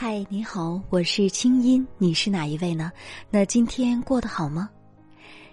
嗨，你好，我是清音，你是哪一位呢？那今天过得好吗？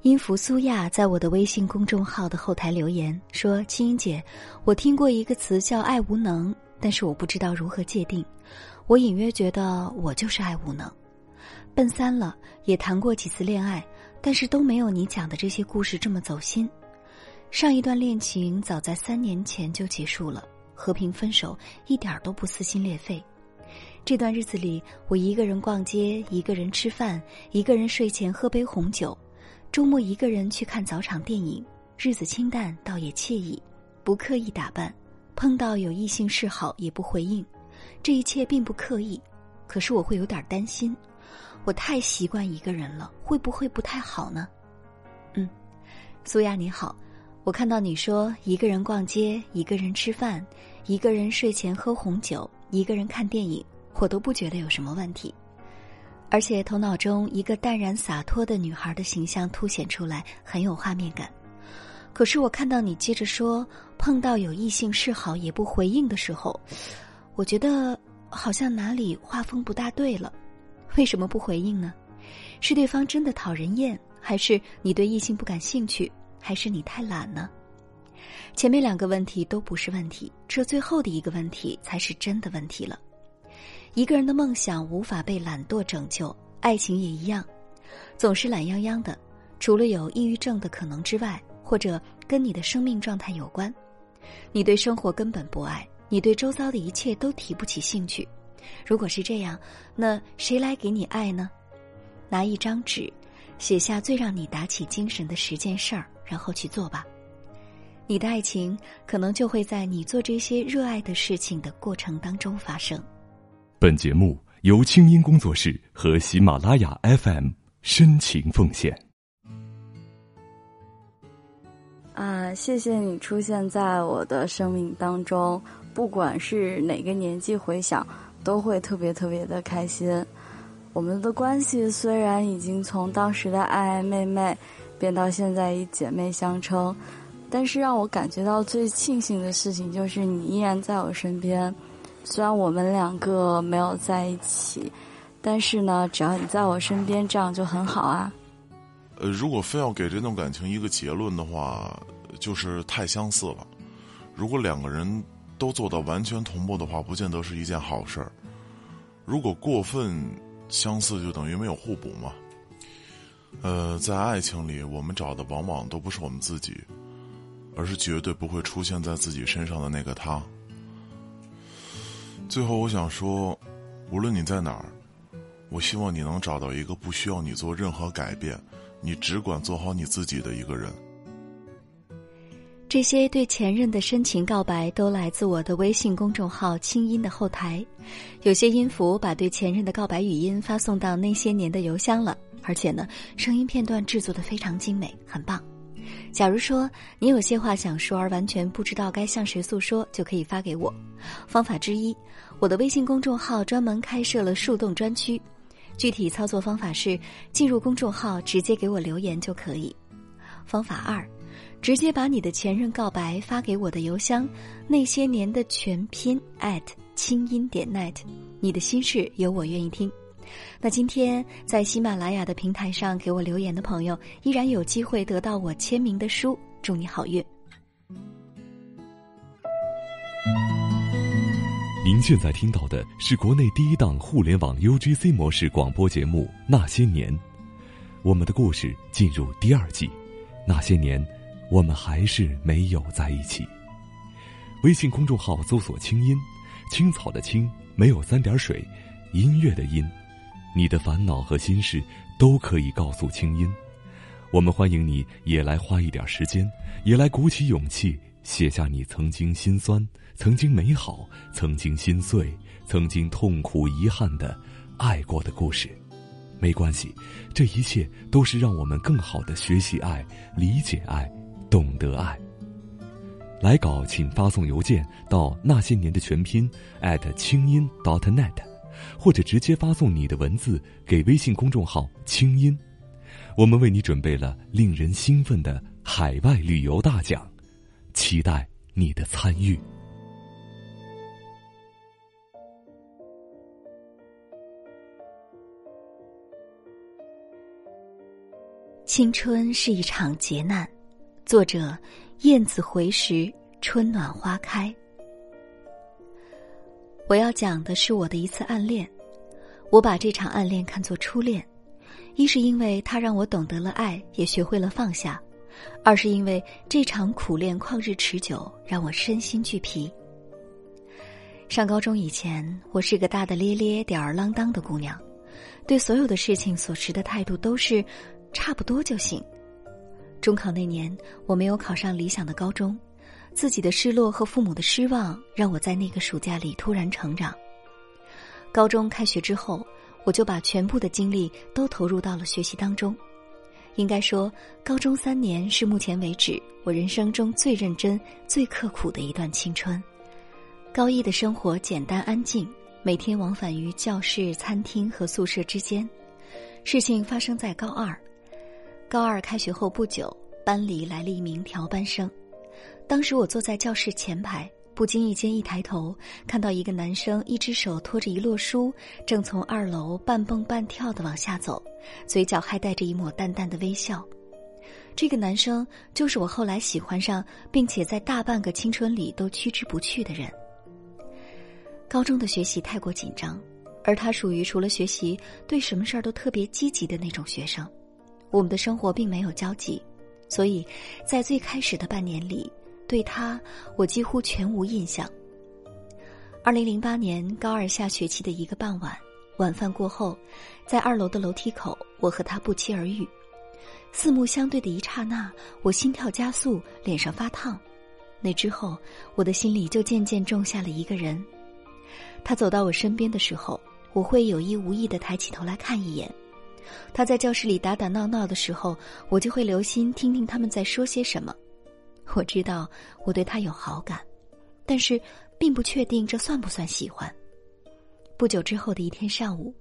音符苏亚在我的微信公众号的后台留言说：“清音姐，我听过一个词叫爱无能，但是我不知道如何界定。我隐约觉得我就是爱无能，奔三了，也谈过几次恋爱，但是都没有你讲的这些故事这么走心。上一段恋情早在三年前就结束了，和平分手，一点都不撕心裂肺。”这段日子里，我一个人逛街，一个人吃饭，一个人睡前喝杯红酒，周末一个人去看早场电影，日子清淡倒也惬意，不刻意打扮，碰到有异性示好也不回应，这一切并不刻意，可是我会有点担心，我太习惯一个人了，会不会不太好呢？嗯，苏亚你好，我看到你说一个人逛街，一个人吃饭，一个人睡前喝红酒，一个人看电影。我都不觉得有什么问题，而且头脑中一个淡然洒脱的女孩的形象凸显出来，很有画面感。可是我看到你接着说碰到有异性示好也不回应的时候，我觉得好像哪里画风不大对了。为什么不回应呢？是对方真的讨人厌，还是你对异性不感兴趣，还是你太懒呢？前面两个问题都不是问题，这最后的一个问题才是真的问题了。一个人的梦想无法被懒惰拯救，爱情也一样，总是懒洋洋的。除了有抑郁症的可能之外，或者跟你的生命状态有关，你对生活根本不爱，你对周遭的一切都提不起兴趣。如果是这样，那谁来给你爱呢？拿一张纸，写下最让你打起精神的十件事儿，然后去做吧。你的爱情可能就会在你做这些热爱的事情的过程当中发生。本节目由清音工作室和喜马拉雅 FM 深情奉献。啊，谢谢你出现在我的生命当中，不管是哪个年纪回想，都会特别特别的开心。我们的关系虽然已经从当时的爱爱妹妹，变到现在以姐妹相称，但是让我感觉到最庆幸的事情就是你依然在我身边。虽然我们两个没有在一起，但是呢，只要你在我身边，这样就很好啊。呃，如果非要给这段感情一个结论的话，就是太相似了。如果两个人都做到完全同步的话，不见得是一件好事儿。如果过分相似，就等于没有互补嘛。呃，在爱情里，我们找的往往都不是我们自己，而是绝对不会出现在自己身上的那个他。最后，我想说，无论你在哪儿，我希望你能找到一个不需要你做任何改变，你只管做好你自己的一个人。这些对前任的深情告白都来自我的微信公众号“清音”的后台，有些音符把对前任的告白语音发送到那些年的邮箱了，而且呢，声音片段制作的非常精美，很棒。假如说你有些话想说而完全不知道该向谁诉说，就可以发给我。方法之一，我的微信公众号专门开设了树洞专区，具体操作方法是进入公众号直接给我留言就可以。方法二，直接把你的前任告白发给我的邮箱，那些年的全拼 at 清音点 net，你的心事有我愿意听。那今天在喜马拉雅的平台上给我留言的朋友，依然有机会得到我签名的书。祝你好运！您现在听到的是国内第一档互联网 UGC 模式广播节目《那些年》，我们的故事进入第二季。那些年，我们还是没有在一起。微信公众号搜索“清音青草”的“青”，没有三点水，音乐的“音”。你的烦恼和心事都可以告诉清音，我们欢迎你也来花一点时间，也来鼓起勇气写下你曾经心酸、曾经美好、曾经心碎、曾经痛苦遗憾的爱过的故事。没关系，这一切都是让我们更好的学习爱、理解爱、懂得爱。来稿请发送邮件到那些年的全拼 at 清音 dot net。或者直接发送你的文字给微信公众号清音。我们为你准备了令人兴奋的海外旅游大奖期待你的参与。青春是一场劫难作者燕子回时春暖花开。我要讲的是我的一次暗恋，我把这场暗恋看作初恋，一是因为它让我懂得了爱，也学会了放下；二是因为这场苦恋旷日持久，让我身心俱疲。上高中以前，我是个大大咧咧、吊儿郎当的姑娘，对所有的事情所持的态度都是。差不多就行。中考那年，我没有考上理想的高中，自己的失落和父母的失望让我在那个暑假里突然成长。高中开学之后，我就把全部的精力都投入到了学习当中。应该说，高中三年是目前为止我人生中最认真、最刻苦的一段青春。高一的生活简单安静，每天往返于教室、餐厅和宿舍之间。事情发生在高二。高二开学后不久，班里来了一名调班生。当时我坐在教室前排，不经意间一抬头，看到一个男生一只手托着一摞书，正从二楼半蹦半跳的往下走，嘴角还带着一抹淡淡的微笑。这个男生就是我后来喜欢上，并且在大半个青春里都趋之不去的人。高中的学习太过紧张，而他属于除了学习，对什么事儿都特别积极的那种学生。我们的生活并没有交集，所以，在最开始的半年里，对他我几乎全无印象。二零零八年高二下学期的一个傍晚，晚饭过后，在二楼的楼梯口，我和他不期而遇，四目相对的一刹那，我心跳加速，脸上发烫。那之后，我的心里就渐渐种下了一个人。他走到我身边的时候，我会有意无意的抬起头来看一眼。他在教室里打打闹闹的时候，我就会留心听听他们在说些什么。我知道我对他有好感，但是并不确定这算不算喜欢。不久之后的一天上午，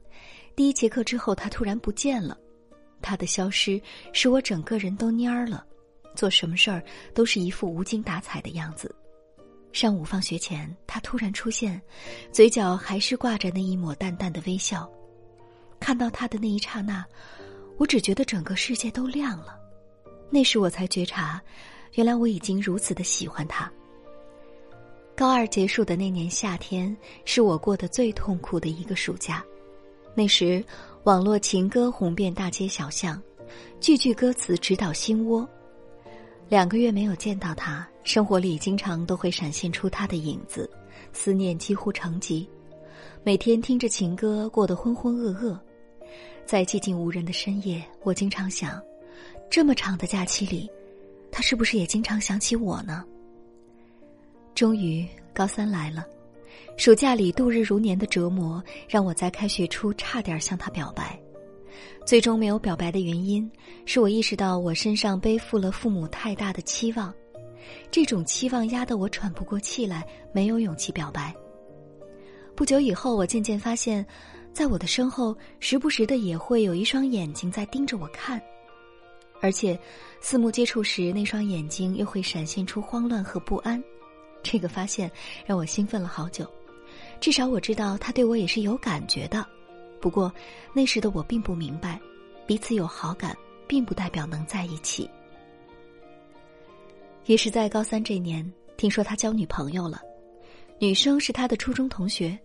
第一节课之后，他突然不见了。他的消失使我整个人都蔫儿了，做什么事儿都是一副无精打采的样子。上午放学前，他突然出现，嘴角还是挂着那一抹淡淡的微笑。看到他的那一刹那，我只觉得整个世界都亮了。那时我才觉察，原来我已经如此的喜欢他。高二结束的那年夏天，是我过得最痛苦的一个暑假。那时，网络情歌红遍大街小巷，句句歌词直捣心窝。两个月没有见到他，生活里经常都会闪现出他的影子，思念几乎成疾。每天听着情歌，过得浑浑噩噩。在寂静无人的深夜，我经常想，这么长的假期里，他是不是也经常想起我呢？终于，高三来了，暑假里度日如年的折磨，让我在开学初差点向他表白，最终没有表白的原因，是我意识到我身上背负了父母太大的期望，这种期望压得我喘不过气来，没有勇气表白。不久以后，我渐渐发现。在我的身后，时不时的也会有一双眼睛在盯着我看，而且四目接触时，那双眼睛又会闪现出慌乱和不安。这个发现让我兴奋了好久，至少我知道他对我也是有感觉的。不过那时的我并不明白，彼此有好感，并不代表能在一起。也是在高三这年，听说他交女朋友了，女生是他的初中同学。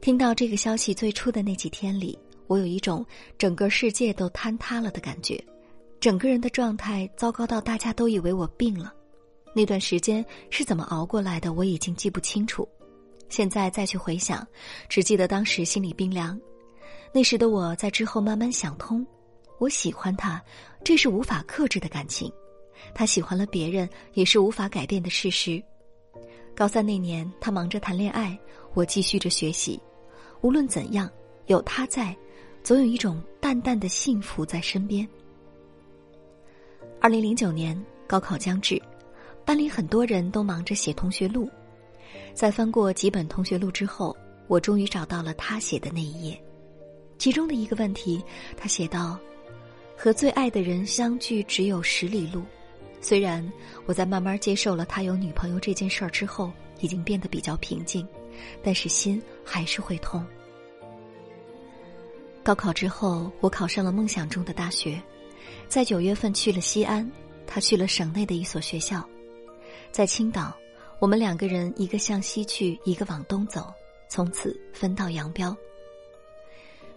听到这个消息最初的那几天里，我有一种整个世界都坍塌了的感觉，整个人的状态糟糕到大家都以为我病了。那段时间是怎么熬过来的，我已经记不清楚。现在再去回想，只记得当时心里冰凉。那时的我在之后慢慢想通，我喜欢他，这是无法克制的感情；他喜欢了别人，也是无法改变的事实。高三那年，他忙着谈恋爱，我继续着学习。无论怎样，有他在，总有一种淡淡的幸福在身边。二零零九年高考将至，班里很多人都忙着写同学录，在翻过几本同学录之后，我终于找到了他写的那一页。其中的一个问题，他写道：“和最爱的人相距只有十里路。”虽然我在慢慢接受了他有女朋友这件事儿之后，已经变得比较平静。但是心还是会痛。高考之后，我考上了梦想中的大学，在九月份去了西安，他去了省内的一所学校，在青岛，我们两个人一个向西去，一个往东走，从此分道扬镳。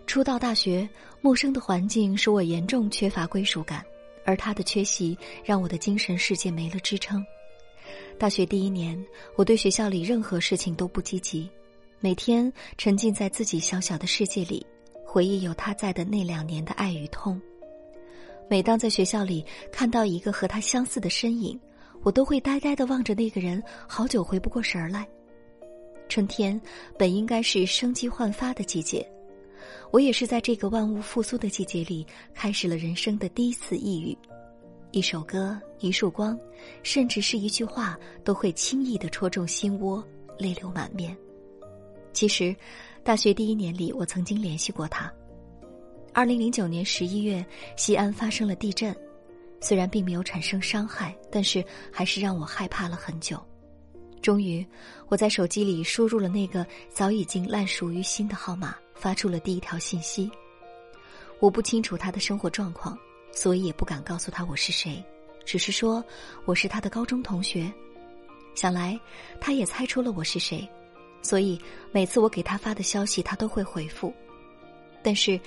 初到大学，陌生的环境使我严重缺乏归属感，而他的缺席让我的精神世界没了支撑。大学第一年，我对学校里任何事情都不积极，每天沉浸在自己小小的世界里，回忆有他在的那两年的爱与痛。每当在学校里看到一个和他相似的身影，我都会呆呆的望着那个人，好久回不过神儿来。春天本应该是生机焕发的季节，我也是在这个万物复苏的季节里，开始了人生的第一次抑郁。一首歌，一束光，甚至是一句话，都会轻易的戳中心窝，泪流满面。其实，大学第一年里，我曾经联系过他。二零零九年十一月，西安发生了地震，虽然并没有产生伤害，但是还是让我害怕了很久。终于，我在手机里输入了那个早已经烂熟于心的号码，发出了第一条信息。我不清楚他的生活状况。所以也不敢告诉他我是谁，只是说我是他的高中同学。想来他也猜出了我是谁，所以每次我给他发的消息，他都会回复。但是，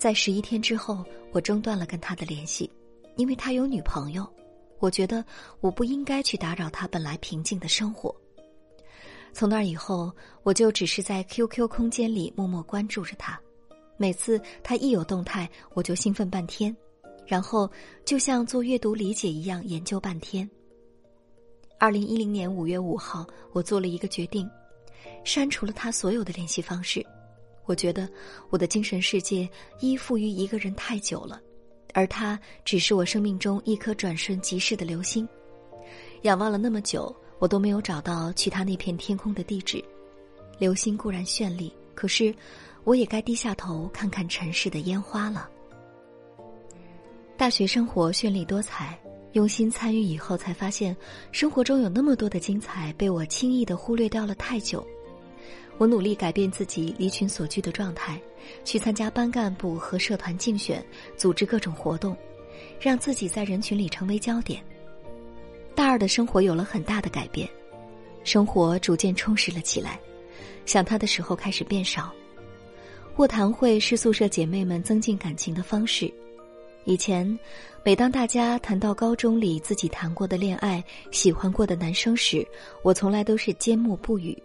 在十一天之后，我中断了跟他的联系，因为他有女朋友。我觉得我不应该去打扰他本来平静的生活。从那以后，我就只是在 QQ 空间里默默关注着他，每次他一有动态，我就兴奋半天。然后，就像做阅读理解一样研究半天。二零一零年五月五号，我做了一个决定，删除了他所有的联系方式。我觉得我的精神世界依附于一个人太久了，而他只是我生命中一颗转瞬即逝的流星。仰望了那么久，我都没有找到去他那片天空的地址。流星固然绚丽，可是我也该低下头看看尘世的烟花了。大学生活绚丽多彩，用心参与以后才发现，生活中有那么多的精彩被我轻易的忽略掉了太久。我努力改变自己离群索居的状态，去参加班干部和社团竞选，组织各种活动，让自己在人群里成为焦点。大二的生活有了很大的改变，生活逐渐充实了起来，想他的时候开始变少。卧谈会是宿舍姐妹们增进感情的方式。以前，每当大家谈到高中里自己谈过的恋爱、喜欢过的男生时，我从来都是缄默不语。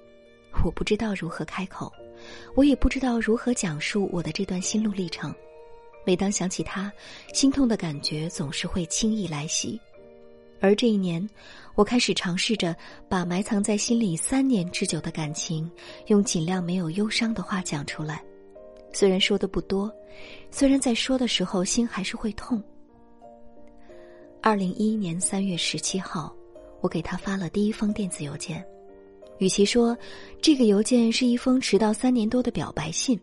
我不知道如何开口，我也不知道如何讲述我的这段心路历程。每当想起他，心痛的感觉总是会轻易来袭。而这一年，我开始尝试着把埋藏在心里三年之久的感情，用尽量没有忧伤的话讲出来。虽然说的不多，虽然在说的时候心还是会痛。二零一一年三月十七号，我给他发了第一封电子邮件。与其说这个邮件是一封迟到三年多的表白信，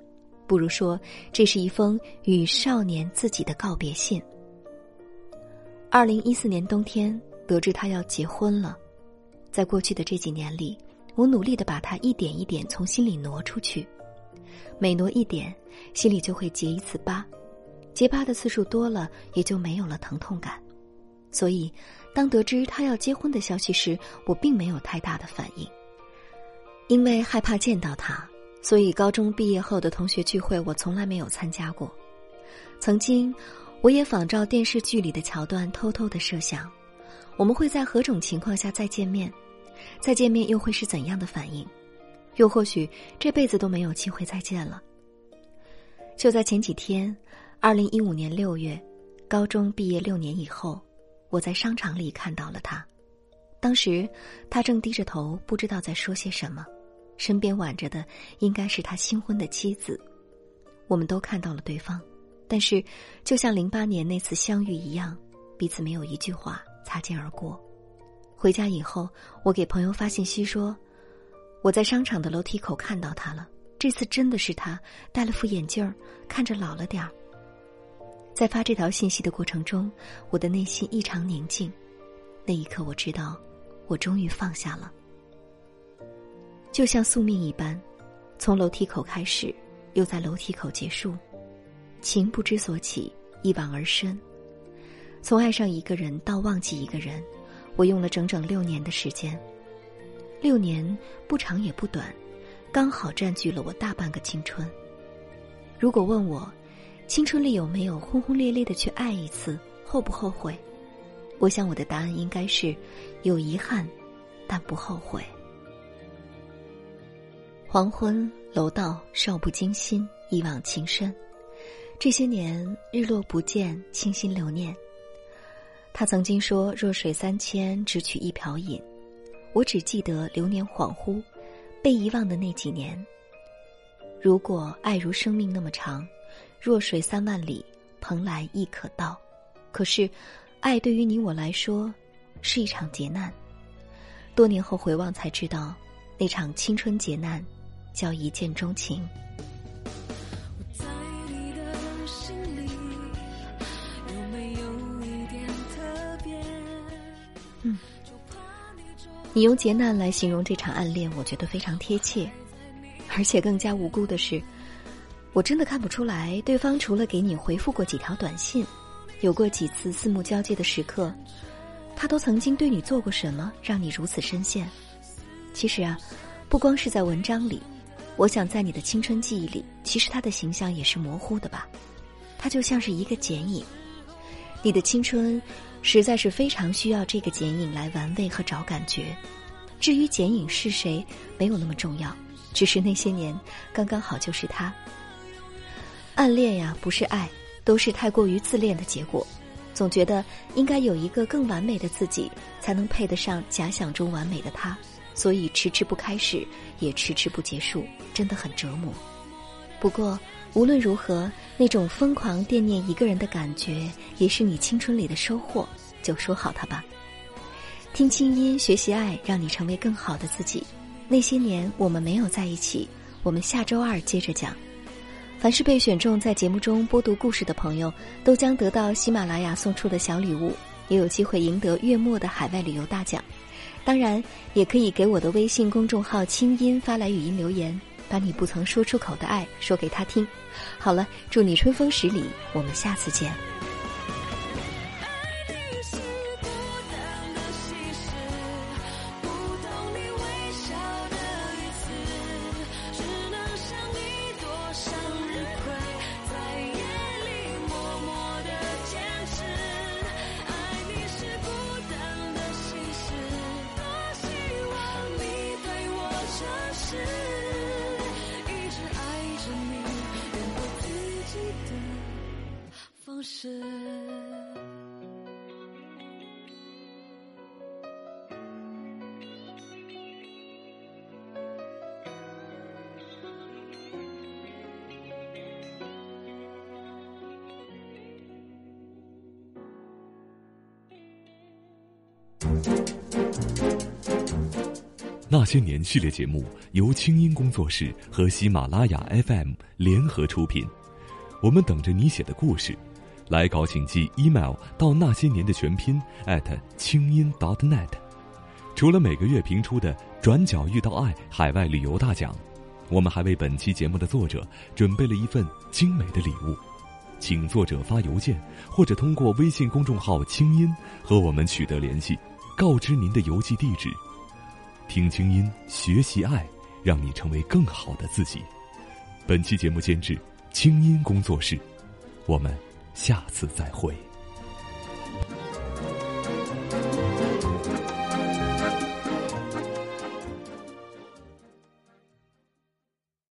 不如说这是一封与少年自己的告别信。二零一四年冬天，得知他要结婚了，在过去的这几年里，我努力的把他一点一点从心里挪出去。每挪一点，心里就会结一次疤，结疤的次数多了，也就没有了疼痛感。所以，当得知他要结婚的消息时，我并没有太大的反应。因为害怕见到他，所以高中毕业后的同学聚会我从来没有参加过。曾经，我也仿照电视剧里的桥段，偷偷的设想，我们会在何种情况下再见面，再见面又会是怎样的反应。又或许这辈子都没有机会再见了。就在前几天，二零一五年六月，高中毕业六年以后，我在商场里看到了他。当时他正低着头，不知道在说些什么，身边挽着的应该是他新婚的妻子。我们都看到了对方，但是就像零八年那次相遇一样，彼此没有一句话，擦肩而过。回家以后，我给朋友发信息说。我在商场的楼梯口看到他了，这次真的是他，戴了副眼镜儿，看着老了点儿。在发这条信息的过程中，我的内心异常宁静。那一刻，我知道，我终于放下了。就像宿命一般，从楼梯口开始，又在楼梯口结束，情不知所起，一往而深。从爱上一个人到忘记一个人，我用了整整六年的时间。六年不长也不短，刚好占据了我大半个青春。如果问我，青春里有没有轰轰烈烈的去爱一次，后不后悔？我想我的答案应该是，有遗憾，但不后悔。黄昏楼道少不经心，一往情深。这些年日落不见，清心留念。他曾经说：“弱水三千，只取一瓢饮。”我只记得流年恍惚，被遗忘的那几年。如果爱如生命那么长，弱水三万里，蓬莱亦可到。可是，爱对于你我来说，是一场劫难。多年后回望才知道，那场青春劫难，叫一见钟情。你用劫难来形容这场暗恋，我觉得非常贴切，而且更加无辜的是，我真的看不出来对方除了给你回复过几条短信，有过几次四目交接的时刻，他都曾经对你做过什么，让你如此深陷。其实啊，不光是在文章里，我想在你的青春记忆里，其实他的形象也是模糊的吧，他就像是一个剪影，你的青春。实在是非常需要这个剪影来玩味和找感觉。至于剪影是谁，没有那么重要，只是那些年刚刚好就是他。暗恋呀，不是爱，都是太过于自恋的结果。总觉得应该有一个更完美的自己，才能配得上假想中完美的他，所以迟迟不开始，也迟迟不结束，真的很折磨。不过。无论如何，那种疯狂惦念一个人的感觉，也是你青春里的收获。就说好它吧。听清音，学习爱，让你成为更好的自己。那些年我们没有在一起，我们下周二接着讲。凡是被选中在节目中播读故事的朋友，都将得到喜马拉雅送出的小礼物，也有机会赢得月末的海外旅游大奖。当然，也可以给我的微信公众号“清音”发来语音留言。把你不曾说出口的爱说给他听。好了，祝你春风十里，我们下次见。是。那些年系列节目由清音工作室和喜马拉雅 FM 联合出品，我们等着你写的故事。来稿请寄 email 到那些年的全拼 at 清音 dot net。除了每个月评出的“转角遇到爱”海外旅游大奖，我们还为本期节目的作者准备了一份精美的礼物，请作者发邮件或者通过微信公众号“清音”和我们取得联系，告知您的邮寄地址。听清音，学习爱，让你成为更好的自己。本期节目监制清音工作室，我们。下次再会。